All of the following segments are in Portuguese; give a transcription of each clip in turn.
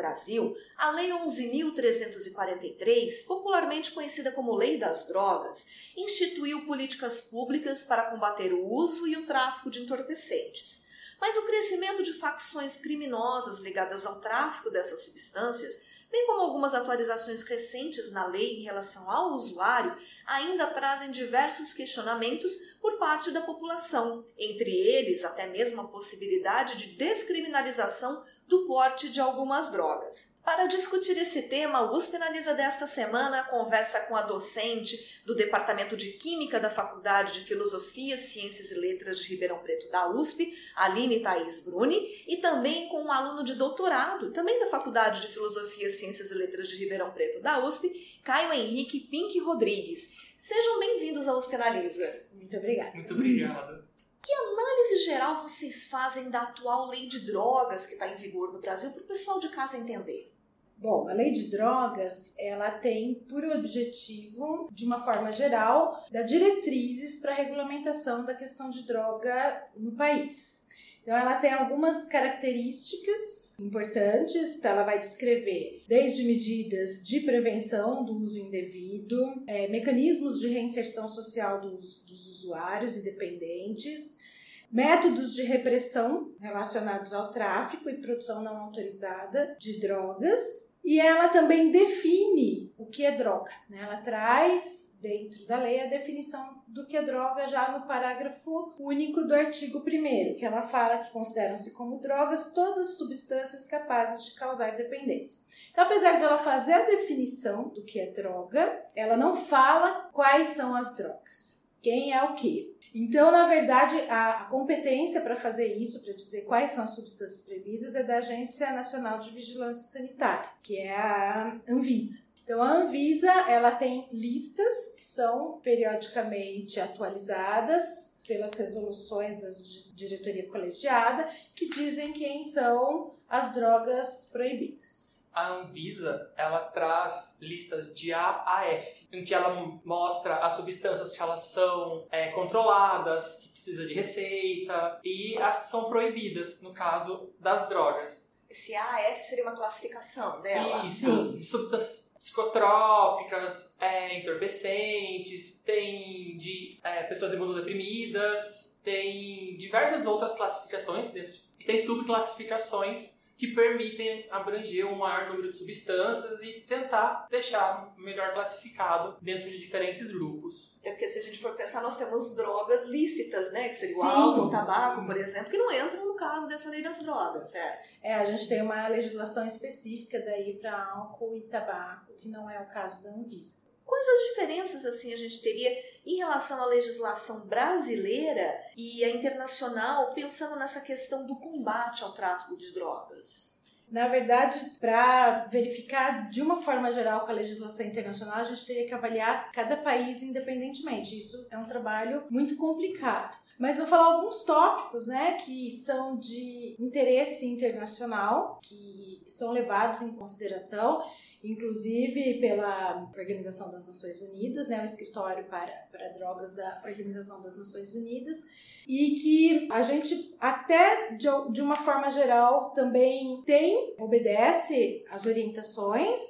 Brasil a Lei 11.343, popularmente conhecida como Lei das Drogas, instituiu políticas públicas para combater o uso e o tráfico de entorpecentes. Mas o crescimento de facções criminosas ligadas ao tráfico dessas substâncias bem como algumas atualizações recentes na lei em relação ao usuário, ainda trazem diversos questionamentos por parte da população, entre eles até mesmo a possibilidade de descriminalização do porte de algumas drogas. Para discutir esse tema, o USP Analisa desta semana conversa com a docente do Departamento de Química da Faculdade de Filosofia, Ciências e Letras de Ribeirão Preto da USP, Aline Thaís Bruni, e também com um aluno de doutorado, também da Faculdade de Filosofia, Ciências e Letras de Ribeirão Preto da USP, Caio Henrique Pink Rodrigues. Sejam bem-vindos ao USP Analisa. Muito obrigada. Muito obrigado. Que análise geral vocês fazem da atual lei de drogas que está em vigor no Brasil para o pessoal de casa entender? Bom, a lei de drogas, ela tem por objetivo, de uma forma geral, dar diretrizes para a regulamentação da questão de droga no país. Então, ela tem algumas características importantes. Então, ela vai descrever desde medidas de prevenção do uso indevido, é, mecanismos de reinserção social dos, dos usuários e dependentes, métodos de repressão relacionados ao tráfico e produção não autorizada de drogas e ela também define o que é droga. Né? Ela traz dentro da lei a definição do que é droga já no parágrafo único do artigo 1, que ela fala que consideram-se como drogas todas as substâncias capazes de causar dependência. Então, apesar de ela fazer a definição do que é droga, ela não fala quais são as drogas. Quem é o que? Então, na verdade, a, a competência para fazer isso, para dizer quais são as substâncias proibidas, é da Agência Nacional de Vigilância Sanitária, que é a Anvisa. Então, a Anvisa ela tem listas que são periodicamente atualizadas pelas resoluções da diretoria colegiada que dizem quem são as drogas proibidas a Anvisa ela traz listas de A a F, em que ela mostra as substâncias que elas são é, controladas, que precisa de receita e as que são proibidas, no caso das drogas. Esse A a F seria uma classificação dela? Isso, Sim. substâncias psicotrópicas, é, entorpecentes, tem de é, pessoas imunodeprimidas, tem diversas outras classificações dentro, e tem subclassificações que permitem abranger um maior número de substâncias e tentar deixar melhor classificado dentro de diferentes grupos. É porque se a gente for pensar, nós temos drogas lícitas, né? Que seria o álcool, o tabaco, por exemplo, que não entram no caso dessa lei das drogas, certo? É, a gente tem uma legislação específica daí para álcool e tabaco, que não é o caso da Anvisa. Quais as diferenças assim a gente teria em relação à legislação brasileira e a internacional, pensando nessa questão do combate ao tráfico de drogas? Na verdade, para verificar de uma forma geral com a legislação internacional, a gente teria que avaliar cada país independentemente. Isso é um trabalho muito complicado. Mas vou falar alguns tópicos, né, que são de interesse internacional, que são levados em consideração inclusive pela Organização das Nações Unidas, né, o escritório para, para drogas da Organização das Nações Unidas, e que a gente até de, de uma forma geral também tem, obedece às orientações,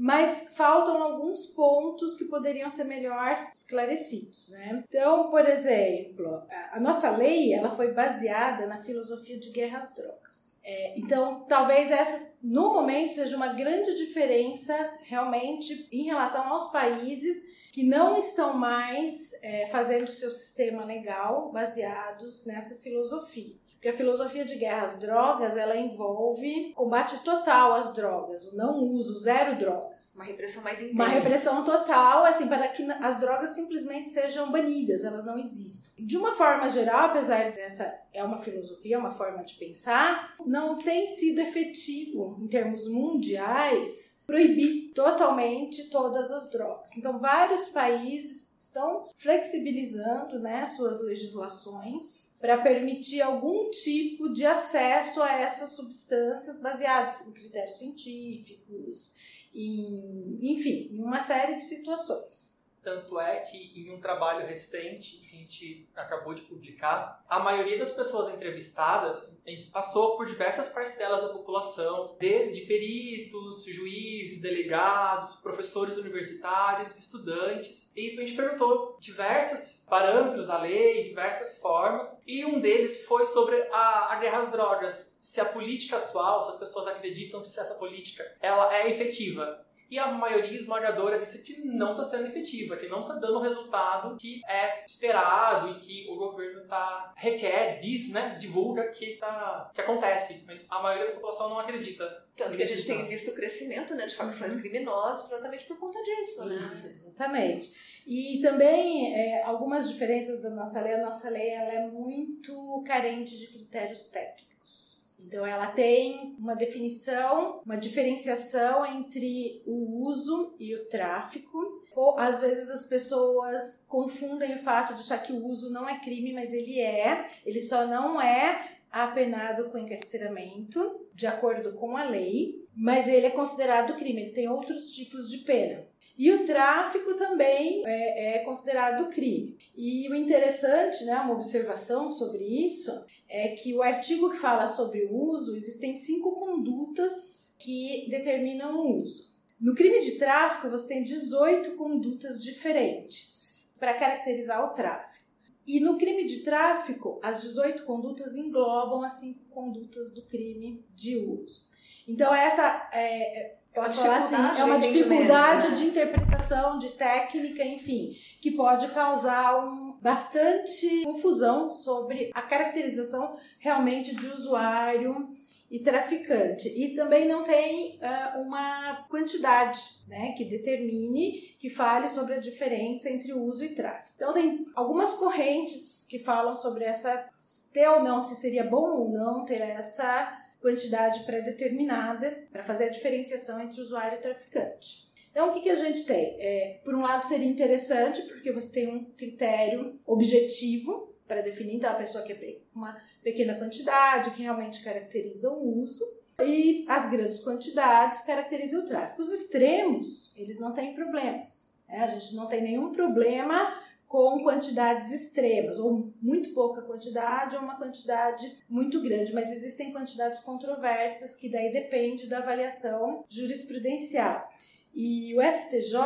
mas faltam alguns pontos que poderiam ser melhor esclarecidos, né? Então, por exemplo, a nossa lei ela foi baseada na filosofia de guerra às drogas. É, então, talvez essa, no momento, seja uma grande diferença realmente em relação aos países que não estão mais é, fazendo seu sistema legal baseados nessa filosofia. Porque a filosofia de guerra às drogas, ela envolve combate total às drogas, o não uso, zero drogas. Uma repressão mais intensa. Uma repressão total, assim, para que as drogas simplesmente sejam banidas, elas não existam. De uma forma geral, apesar dessa é uma filosofia, é uma forma de pensar, não tem sido efetivo em termos mundiais proibir totalmente todas as drogas. Então, vários países estão flexibilizando né, suas legislações para permitir algum tipo de acesso a essas substâncias baseadas em critérios científicos, em, enfim, em uma série de situações. Tanto é que em um trabalho recente que a gente acabou de publicar, a maioria das pessoas entrevistadas, a gente passou por diversas parcelas da população, desde peritos, juízes, delegados, professores universitários, estudantes, e a gente perguntou diversos parâmetros da lei, diversas formas, e um deles foi sobre a, a guerra às drogas. Se a política atual, se as pessoas acreditam que essa política ela é efetiva e a maioria esmagadora disse que não está sendo efetiva, que não está dando o resultado que é esperado e que o governo tá, requer, diz, né, divulga que, tá, que acontece. Mas a maioria da população não acredita. Tanto que a gente tem visto o crescimento né, de facções uhum. criminosas exatamente por conta disso. Né? Isso, exatamente. E também é, algumas diferenças da nossa lei. A nossa lei ela é muito carente de critérios técnicos. Então, ela tem uma definição, uma diferenciação entre o uso e o tráfico. Ou, às vezes as pessoas confundem o fato de achar que o uso não é crime, mas ele é. Ele só não é apenado com encarceramento, de acordo com a lei, mas ele é considerado crime, ele tem outros tipos de pena. E o tráfico também é, é, considerado crime. E o interessante, né, uma observação sobre isso, é que o artigo que fala sobre o uso, existem cinco condutas que determinam o uso. No crime de tráfico, você tem 18 condutas diferentes para caracterizar o tráfico. E no crime de tráfico, as 18 condutas englobam as cinco condutas do crime de uso. Então, essa é, Posso falar assim, é uma dificuldade né? de interpretação, de técnica, enfim, que pode causar um, bastante confusão sobre a caracterização realmente de usuário e traficante. E também não tem uh, uma quantidade né, que determine, que fale sobre a diferença entre uso e tráfico. Então, tem algumas correntes que falam sobre essa, ter ou não, se seria bom ou não ter essa quantidade pré-determinada para fazer a diferenciação entre usuário e traficante. Então, o que, que a gente tem? É, por um lado, seria interessante, porque você tem um critério objetivo para definir, então, a pessoa que é uma pequena quantidade, que realmente caracteriza o uso, e as grandes quantidades caracterizam o tráfico. Os extremos, eles não têm problemas. Né? A gente não tem nenhum problema com quantidades extremas, ou muito pouca quantidade, ou uma quantidade muito grande, mas existem quantidades controversas que daí depende da avaliação jurisprudencial. E o STJ,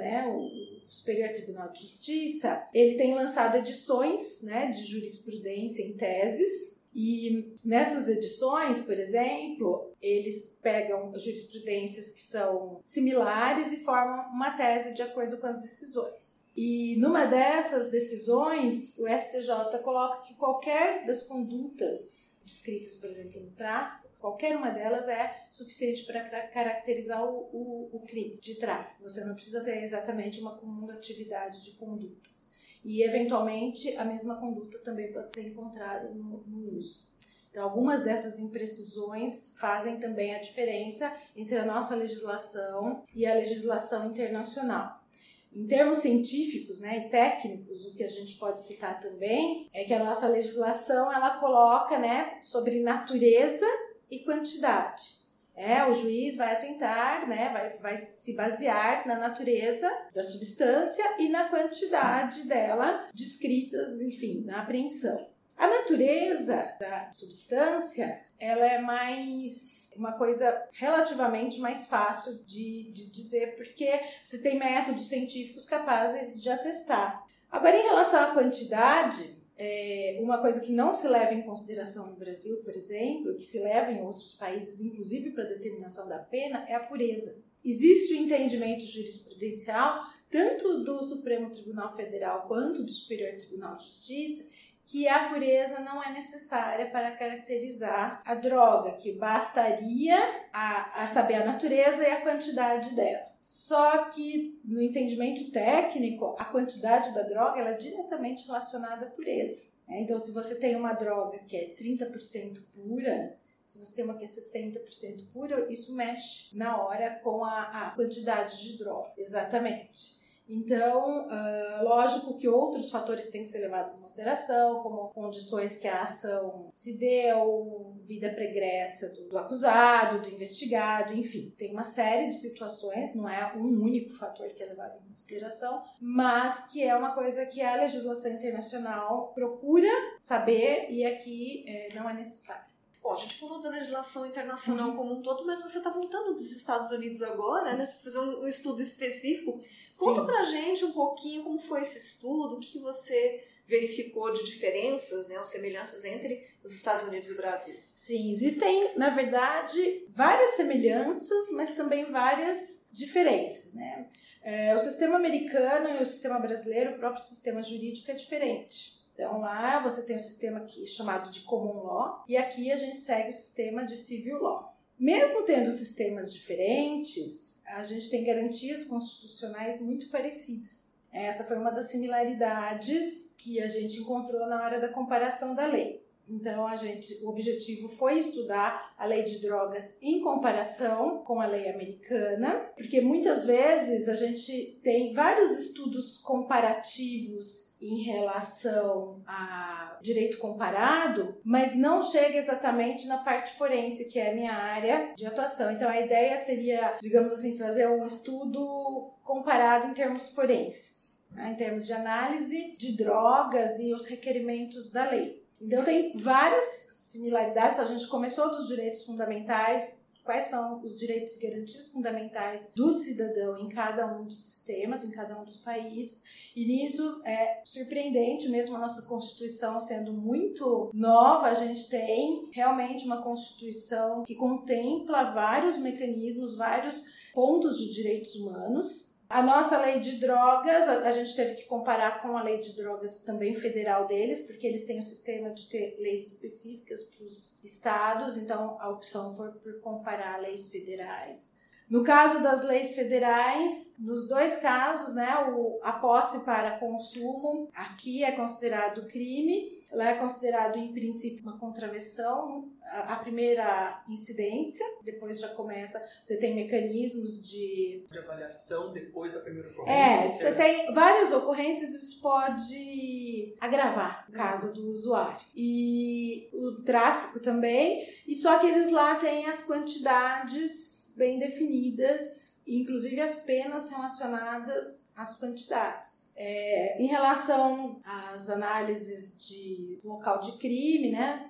né, o Superior Tribunal de Justiça, ele tem lançado edições né, de jurisprudência em teses e nessas edições, por exemplo, eles pegam jurisprudências que são similares e formam uma tese de acordo com as decisões. E numa dessas decisões, o STJ coloca que qualquer das condutas descritas, por exemplo, no tráfico, qualquer uma delas é suficiente para caracterizar o, o, o crime de tráfico. Você não precisa ter exatamente uma cumulatividade de condutas e eventualmente a mesma conduta também pode ser encontrada no, no uso. Então, algumas dessas imprecisões fazem também a diferença entre a nossa legislação e a legislação internacional. Em termos científicos né, e técnicos, o que a gente pode citar também é que a nossa legislação ela coloca né, sobre natureza e quantidade. É, o juiz vai atentar, né, vai, vai se basear na natureza da substância e na quantidade dela descritas, enfim, na apreensão. A natureza da substância, ela é mais uma coisa relativamente mais fácil de, de dizer, porque você tem métodos científicos capazes de atestar. Agora, em relação à quantidade, é, uma coisa que não se leva em consideração no Brasil, por exemplo, que se leva em outros países, inclusive para a determinação da pena, é a pureza. Existe o entendimento jurisprudencial, tanto do Supremo Tribunal Federal quanto do Superior Tribunal de Justiça, que a pureza não é necessária para caracterizar a droga, que bastaria a, a saber a natureza e a quantidade dela. Só que no entendimento técnico, a quantidade da droga ela é diretamente relacionada à pureza. É, então, se você tem uma droga que é 30% pura, se você tem uma que é 60% pura, isso mexe na hora com a, a quantidade de droga. Exatamente. Então, uh, lógico que outros fatores têm que ser levados em consideração, como condições que a ação se deu, vida pregressa do, do, acusado, do investigado, enfim, tem uma série de situações, não é um único fator que é levado em consideração, mas que é uma coisa que a legislação internacional procura saber e aqui é, não é necessário. Bom, a gente falou da legislação internacional uhum. como um todo, mas você está voltando dos Estados Unidos agora, né? Você fazer um, estudo específico. Sim. Conta pra gente um pouquinho como foi esse estudo, o que, que você verificou de diferenças, né, ou semelhanças entre os Estados Unidos e o Brasil. Sim, existem, na verdade, várias semelhanças, mas também várias diferenças, né? É, o sistema americano e o sistema brasileiro, o próprio sistema jurídico é diferente. Então lá você tem um sistema aqui chamado de common law e aqui a gente segue o sistema de civil law. Mesmo tendo sistemas diferentes, a gente tem garantias constitucionais muito parecidas. Essa foi uma das similaridades que a gente encontrou na hora da comparação da lei. Então, a gente, o objetivo foi estudar a lei de drogas em comparação com a lei americana, porque muitas vezes a gente tem vários estudos comparativos em relação a direito comparado, mas não chega exatamente na parte forense, que é a minha área de atuação. Então, a ideia seria, digamos assim, fazer um estudo comparado em termos forenses, né, em termos de análise de drogas e os requerimentos da lei. Então tem várias similaridades. A gente começou dos direitos fundamentais, quais são os direitos e garantias fundamentais do cidadão em cada um dos sistemas, em cada um dos países. E nisso é surpreendente, mesmo a nossa Constituição sendo muito nova, a gente tem realmente uma Constituição que contempla vários mecanismos, vários pontos de direitos humanos a nossa lei de drogas, a, a, gente teve que comparar com a lei de drogas também federal deles, porque eles têm um sistema de ter leis específicas para os estados, então a opção foi por comparar leis federais. No caso das leis federais, nos dois casos, né, o, a posse para consumo aqui é considerado crime ela é considerado em princípio uma contravenção, a, a, primeira incidência, depois já começa, você tem mecanismos de... De avaliação depois da primeira ocorrência. É, você tem várias ocorrências, isso pode agravar o caso do usuário. E o tráfico também, e só que eles lá têm as quantidades bem definidas, inclusive as penas relacionadas às quantidades. É, em relação às análises de local de crime, né,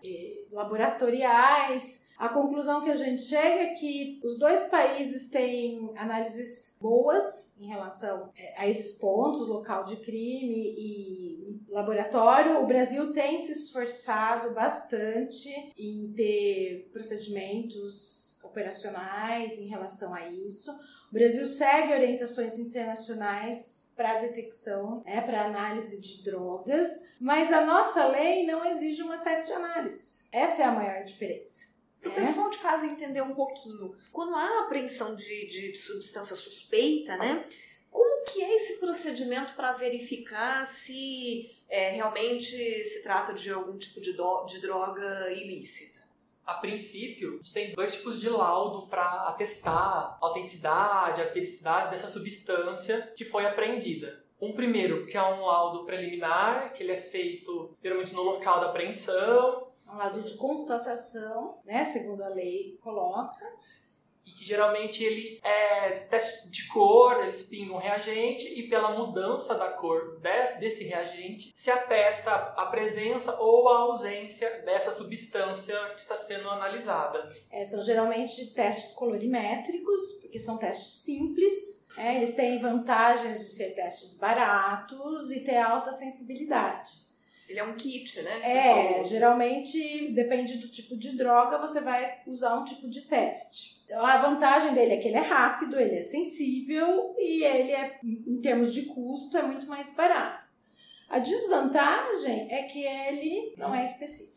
laboratoriais, a conclusão que a gente chega é que os dois países têm análises boas em relação é, a esses pontos, local de crime e laboratório. O Brasil tem se esforçado bastante em ter procedimentos operacionais em relação a isso. O Brasil segue orientações internacionais para detecção, né, para análise de drogas, mas a nossa lei não exige uma série de análises. Essa é a maior diferença. Para o é? pessoal de casa entender um pouquinho, quando há apreensão de, de substância suspeita, né? Como que é esse procedimento para verificar se é, realmente se trata de algum tipo de, do, de droga ilícita? A princípio, a gente tem dois tipos de laudo para atestar a autenticidade, a felicidade dessa substância que foi apreendida. Um primeiro, que é um laudo preliminar, que ele é feito geralmente no local da apreensão. Um laudo de constatação, né, segundo a lei coloca e que geralmente ele é teste de cor, eles pingam reagente e pela mudança da cor desse, desse reagente se atesta a presença ou a ausência dessa substância que está sendo analisada. É, são geralmente testes colorimétricos, porque são testes simples. É, eles têm vantagens de ser testes baratos e ter alta sensibilidade. Ele é um kit, né? É, geralmente depende do tipo de droga, você vai usar um tipo de teste. A vantagem dele é que ele é rápido, ele é sensível e ele é, em termos de custo, é muito mais barato. A desvantagem é que ele não é específico.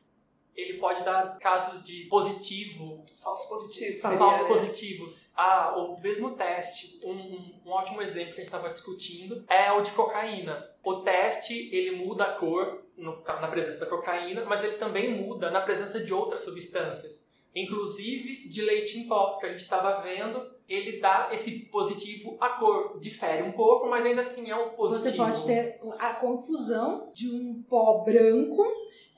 ele pode dar casos de positivo. Falso positivo. Falsos né? positivos. Ah, o mesmo teste. Um, um ótimo exemplo que a gente estava discutindo é o de cocaína. O teste, ele muda a cor no, na presença da cocaína, mas ele também muda na presença de outras substâncias. Inclusive de leite em pó, que a gente estava vendo, ele dá esse positivo à cor. Difere um pouco, mas ainda assim é um positivo. Você pode ter a confusão de um pó branco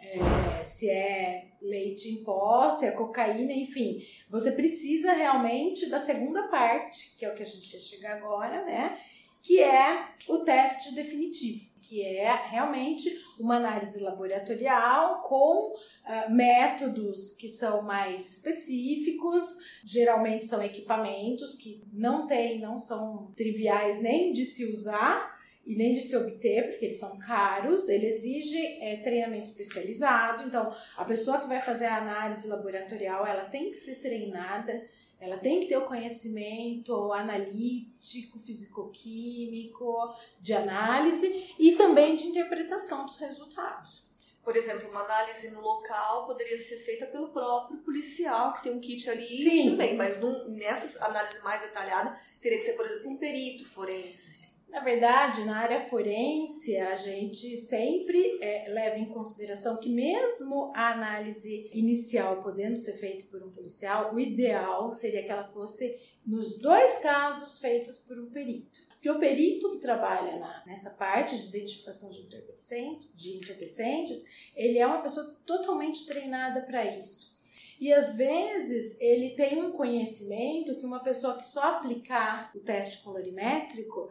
é, se é leite em pó, se é cocaína, enfim. Você precisa realmente da segunda parte, que é o que a gente ia chegar agora, né? Que é o teste definitivo, que é realmente uma análise laboratorial com uh, métodos que são mais específicos, geralmente são equipamentos que não tem, não são triviais nem de se usar, e nem de se obter, porque eles são caros, ele exige é, treinamento especializado, então a pessoa que vai fazer a análise laboratorial, ela tem que ser treinada, ela tem que ter o conhecimento analítico, fisicoquímico, de análise e também de interpretação dos resultados. Por exemplo, uma análise no local poderia ser feita pelo próprio policial, que tem um kit ali Sim. também, mas num, nessas análises mais detalhadas, teria que ser, por exemplo, um perito forense. Na verdade, na área forense, a gente sempre é, leva em consideração que, mesmo a análise inicial podendo ser feita por um policial, o ideal seria que ela fosse, nos dois casos, feitas por um perito. Porque o perito que trabalha na, nessa parte de identificação de entorpecentes, de entorpecentes, ele é uma pessoa totalmente treinada para isso. E às vezes ele tem um conhecimento que uma pessoa que só aplicar o teste colorimétrico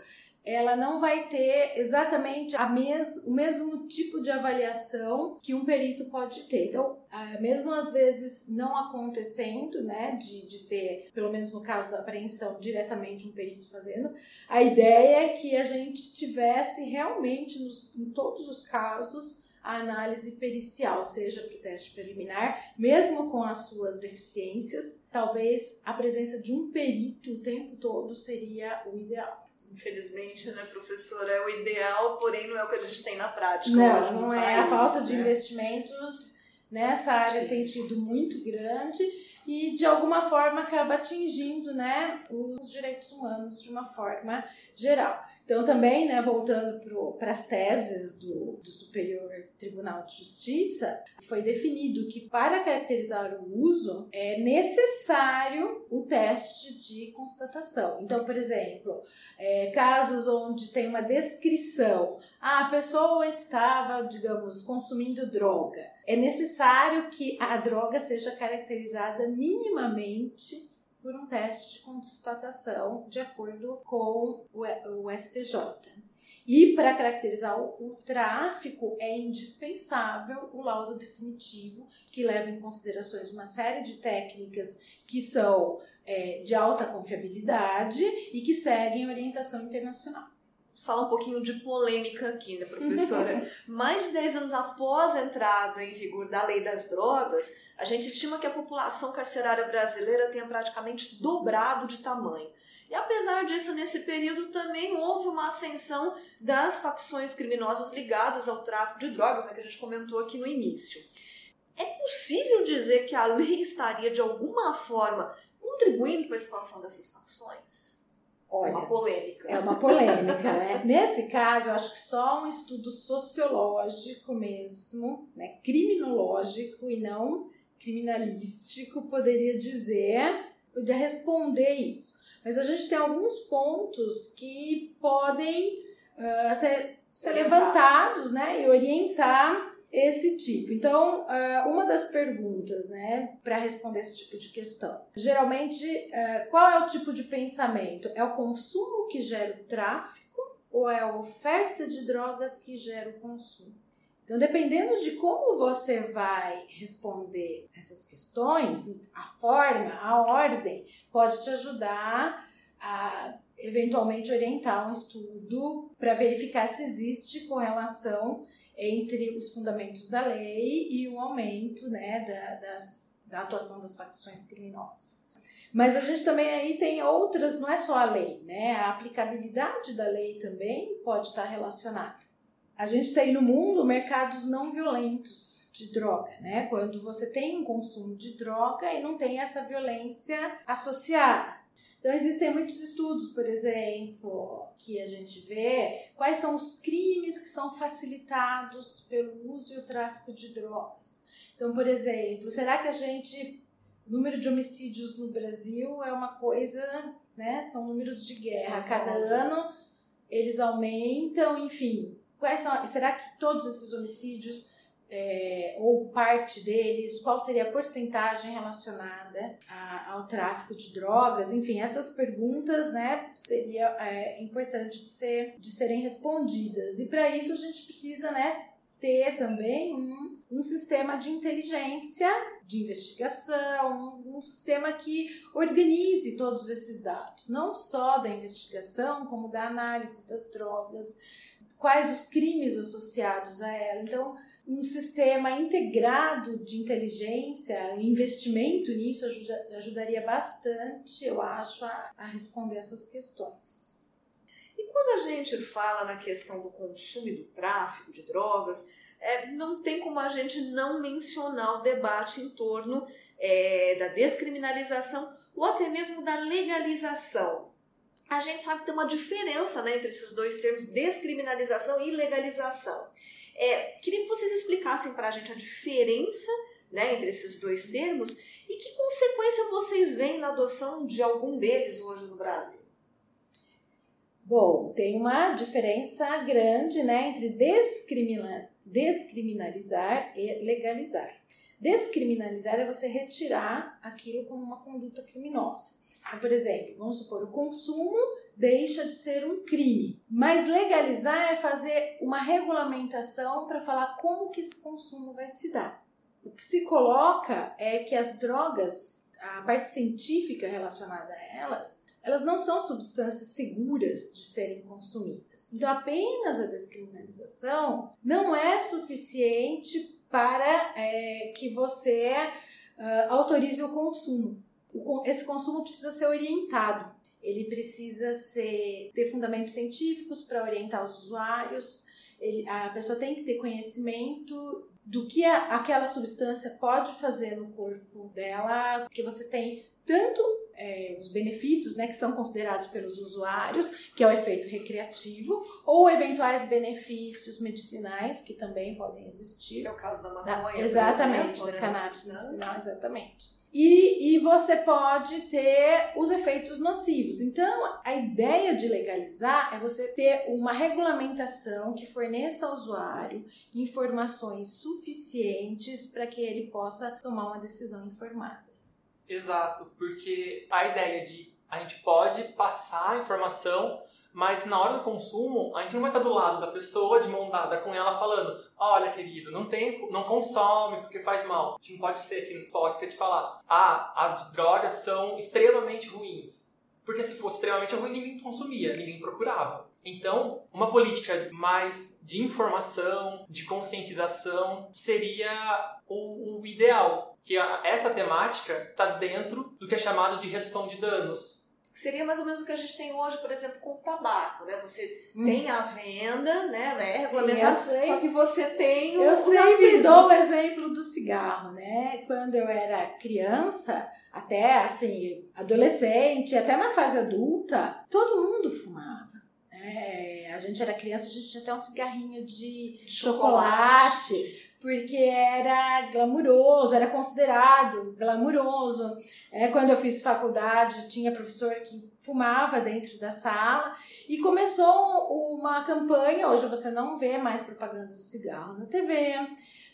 ela não vai ter exatamente a mes, o mesmo tipo de avaliação que um perito pode ter. Então, mesmo às vezes não acontecendo, né, de, de ser, pelo menos no caso da apreensão, diretamente um perito fazendo, a ideia é que a gente tivesse realmente, nos, em todos os casos, a análise pericial, seja para o teste preliminar, mesmo com as suas deficiências, talvez a presença de um perito o tempo todo seria o ideal. Infelizmente, né, professora, é o ideal, porém não é o que a gente tem na prática. Não, não é. País, a falta de né? investimentos nessa área tem sido muito grande e de alguma forma acaba atingindo né, os direitos humanos de uma forma geral. Então, também, né, voltando para as teses do, do Superior Tribunal de Justiça, foi definido que para caracterizar o uso é necessário o teste de constatação. Então, por exemplo, é, casos onde tem uma descrição, ah, a pessoa estava, digamos, consumindo droga, é necessário que a droga seja caracterizada minimamente por um teste de constatação de acordo com o STJ. E para caracterizar o, tráfico é indispensável o laudo definitivo, que leva em considerações uma série de técnicas que são é, de alta confiabilidade e que seguem orientação internacional falar um pouquinho de polêmica aqui, né, professora? Mais de 10 anos após a entrada em vigor da lei das drogas, a gente estima que a população carcerária brasileira tenha praticamente dobrado de tamanho. E apesar disso, nesse período também houve uma ascensão das facções criminosas ligadas ao tráfico de drogas, né, que a gente comentou aqui no início. É possível dizer que a lei estaria, de alguma forma, contribuindo para a expansão dessas facções? Olha, é uma polêmica. É uma polêmica, né? Nesse caso, eu acho que só um estudo sociológico mesmo, né, criminológico e não criminalístico poderia dizer, poderia responder isso. Mas a gente tem alguns pontos que podem uh, ser, ser levantados, né, e orientar esse tipo. Então, ah, uma das perguntas, né, para responder esse tipo de questão, geralmente, ah, qual é o tipo de pensamento? É o consumo que gera o tráfico ou é a oferta de drogas que gera o consumo? Então, dependendo de como você vai responder essas questões, a forma, a ordem, pode te ajudar a eventualmente orientar um estudo para verificar se existe correlação entre os fundamentos da lei e o aumento né, da, das, da atuação das facções criminosas. Mas a gente também aí tem outras, não é só a lei, né? A aplicabilidade da lei também pode estar relacionada. a gente tem no mundo mercados não violentos de droga, né? Quando você tem um consumo de droga e não tem essa violência associada. Então, existem muitos estudos, por exemplo, que a gente vê quais são os crimes que são facilitados pelo uso e o tráfico de drogas. Então, por exemplo, será que a gente. O número de homicídios no Brasil é uma coisa, né? São números de guerra. Cada ano eles aumentam, enfim. Quais são, será que todos esses homicídios é, ou parte deles, qual seria a porcentagem relacionada a, ao tráfico de drogas, enfim, essas perguntas, né, seria é, importante de, ser, de serem respondidas. E para isso a gente precisa, né, ter também um, um sistema de inteligência, de investigação, um, um sistema que organize todos esses dados, não só da investigação, como da análise das drogas, quais os crimes associados a ela. Então, um sistema integrado de inteligência, investimento nisso ajuda, ajudaria bastante, eu acho, a, a responder essas questões. E quando a gente fala na questão do consumo e do tráfico de drogas, é, não tem como a gente não mencionar o debate em torno é, da descriminalização ou até mesmo da legalização. A gente sabe que tem uma diferença né, entre esses dois termos, descriminalização e legalização. É, queria que vocês explicassem para a gente a diferença né, entre esses dois termos e que consequência vocês veem na adoção de algum deles hoje no Brasil. Bom, tem uma diferença grande né, entre descriminar, descriminalizar e legalizar. Descriminalizar é você retirar aquilo como uma conduta criminosa. Então, por exemplo, vamos supor, o consumo deixa de ser um crime. Mas legalizar é fazer uma regulamentação para falar como que esse consumo vai se dar. O que se coloca é que as drogas, a parte científica relacionada a elas, elas não são substâncias seguras de serem consumidas. Então, apenas a descriminalização não é suficiente para é, que você uh, autorize o consumo. O, esse consumo precisa ser orientado ele precisa ser, ter fundamentos científicos para orientar os usuários, ele, a pessoa tem que ter conhecimento do que a, aquela substância pode fazer no corpo dela, porque você tem tanto é, os benefícios né, que são considerados pelos usuários, que é o efeito recreativo, ou eventuais benefícios medicinais que também podem existir. Que é o caso da maconha. Da, exatamente, exemplo, da né, cannabis medicinal, exatamente. E, e você pode ter os efeitos nocivos. Então, a ideia de legalizar é você ter uma regulamentação que forneça ao usuário informações suficientes para que ele possa tomar uma decisão informada. Exato, porque a ideia de a gente pode passar a informação mas na hora do consumo, a gente não vai estar do lado da pessoa de mão dada com ela falando: olha, querido, não tem, não consome porque faz mal. A gente não pode ser aqui no podcast falar: ah, as drogas são extremamente ruins. Porque se fosse extremamente ruim, ninguém consumia, ninguém procurava. Então, uma política mais de informação, de conscientização, seria o, o ideal. Que a, essa temática está dentro do que é chamado de redução de danos seria mais ou menos o que a gente tem hoje, por exemplo, com o tabaco, né? Você hum. tem a venda, né? É regulamentado, só que você tem o Eu sempre dou o exemplo do cigarro, né? Quando eu era criança, até assim, adolescente, até na fase adulta, todo mundo fumava. Né? A gente era criança, a gente tinha até um cigarrinho de, de chocolate. chocolate porque era glamuroso, era considerado glamuroso. É, quando eu fiz faculdade, tinha professor que fumava dentro da sala e começou uma campanha. Hoje você não vê mais propaganda de cigarro na TV.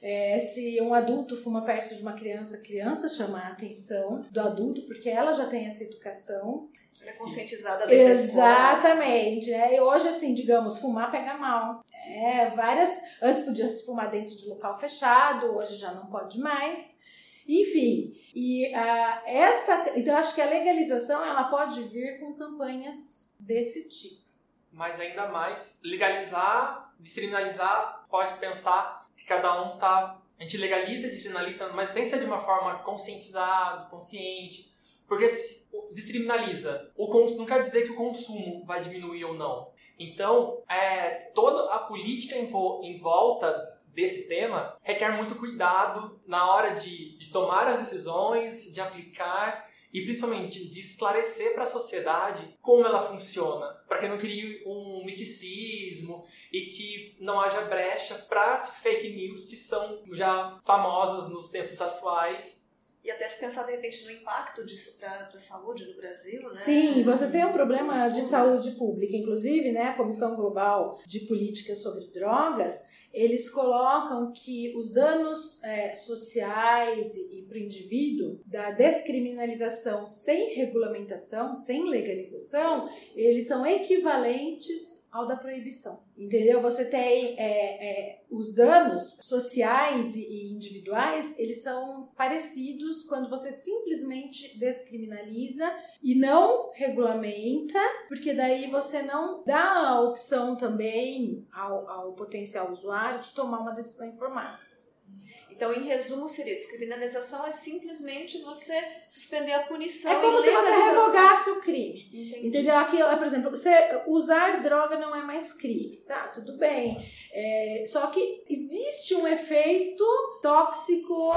É, se um adulto fuma perto de uma criança, a criança chama a atenção do adulto, porque ela já tem essa educação. Ela é conscientizada desde Exatamente. É, e hoje, assim, digamos, fumar pega mal. É, várias. Antes podia se fumar dentro de local fechado, hoje já não pode mais. Enfim, e uh, essa. Então, acho que a legalização ela pode vir com campanhas desse tipo. Mas ainda mais, legalizar, descriminalizar, pode pensar que cada um tá. A gente legaliza, descriminaliza, mas tem que ser de uma forma conscientizada, consciente porque se descriminaliza, o não quer dizer que o consumo vai diminuir ou não. Então, é, toda a política em, em volta desse tema requer muito cuidado na hora de, de tomar as decisões, de aplicar e principalmente de esclarecer para a sociedade como ela funciona, para que não crie um misticismo e que não haja brecha para as fake news que são já famosas nos tempos atuais e até se pensar de repente no impacto disso para a saúde no Brasil, né? Sim, você tem um problema de saúde pública, inclusive, né, a Comissão Global de Políticas sobre Drogas, eles colocam que os danos é, sociais e, para o indivíduo da descriminalização sem regulamentação, sem legalização, eles são equivalentes ao da proibição. Entendeu? Você tem é, é, os danos sociais e individuais, eles são parecidos quando você simplesmente descriminaliza e não regulamenta, porque daí você não dá a opção também ao, ao potencial usuário de tomar uma decisão informada. Então, em resumo, seria descriminalização é simplesmente você suspender a punição. É como se você revogasse o crime. Entendi. Entendeu? Aqui, por exemplo, você usar droga não é mais crime. Tá, tudo bem. É, só que existe um efeito tóxico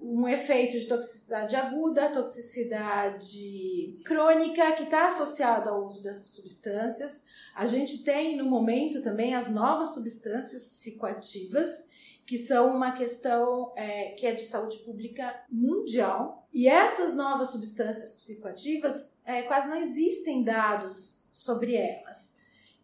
um efeito de toxicidade aguda, toxicidade crônica, que está associado ao uso dessas substâncias. A gente tem no momento também as novas substâncias psicoativas, que são uma questão é, que é de saúde pública mundial. E essas novas substâncias psicoativas é, quase não existem dados sobre elas.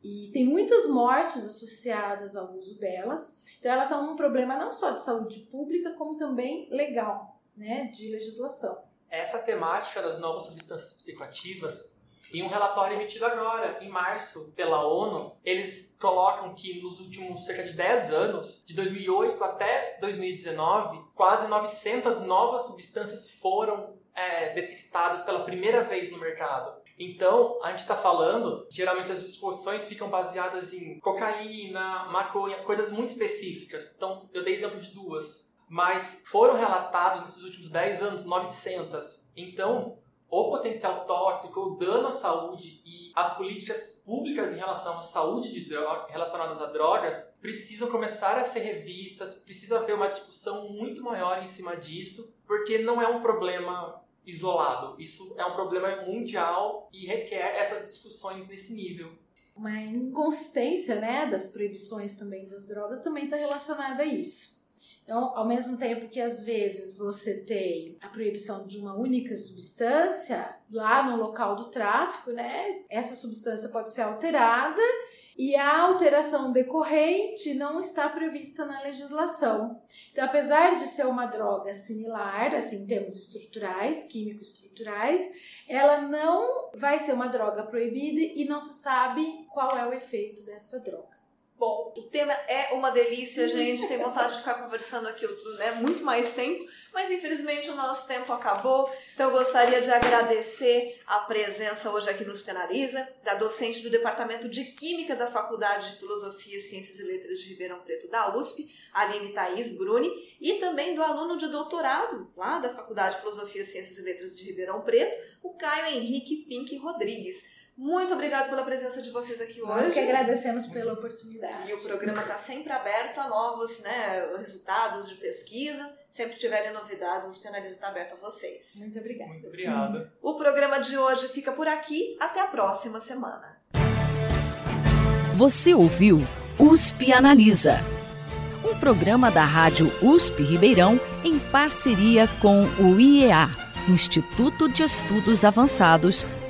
E tem muitas mortes associadas ao uso delas. Então, elas são um problema não só de saúde pública, como também legal, né, de legislação. Essa temática das novas substâncias psicoativas em um relatório emitido agora, em março, pela ONU, eles colocam que nos últimos cerca de 10 anos, de 2008 até 2019, quase 900 novas substâncias foram é, detectadas pela primeira vez no mercado. Então, a gente está falando, geralmente as discussões ficam baseadas em cocaína, maconha, coisas muito específicas. Então, eu dei exemplo de duas. Mas foram relatados nesses últimos 10 anos 900. Então, o potencial tóxico, o dano à saúde e as políticas públicas em relação à saúde de droga, relacionadas a drogas precisam começar a ser revistas, precisa haver uma discussão muito maior em cima disso, porque não é um problema isolado, isso é um problema mundial e requer essas discussões nesse nível. Uma inconsistência né, das proibições também das drogas também está relacionada a isso. Então, ao mesmo tempo que às vezes você tem a proibição de uma única substância lá no local do tráfico, né? Essa substância pode ser alterada e a alteração decorrente não está prevista na legislação. Então, apesar de ser uma droga similar, assim, em termos estruturais, químico-estruturais, ela não vai ser uma droga proibida e não se sabe qual é o efeito dessa droga. Bom, o tema é uma delícia, gente. Tem vontade de ficar conversando aqui né, muito mais tempo, mas infelizmente o nosso tempo acabou. Então eu gostaria de agradecer a presença hoje aqui nos Penaliza, da docente do Departamento de Química da Faculdade de Filosofia, Ciências e Letras de Ribeirão Preto da USP, Aline Thaís Bruni, e também do aluno de doutorado lá da Faculdade de Filosofia, Ciências e Letras de Ribeirão Preto, o Caio Henrique Pink Rodrigues. Muito obrigada pela presença de vocês aqui hoje. Nós que agradecemos pela oportunidade. E o programa está sempre aberto a novos né, resultados de pesquisas. Sempre tiverem novidades, os Penaliza está aberto a vocês. Muito obrigada. Muito obrigada. O programa de hoje fica por aqui. Até a próxima semana. Você ouviu USP Analisa. Um programa da Rádio USP Ribeirão em parceria com o IEA, Instituto de Estudos Avançados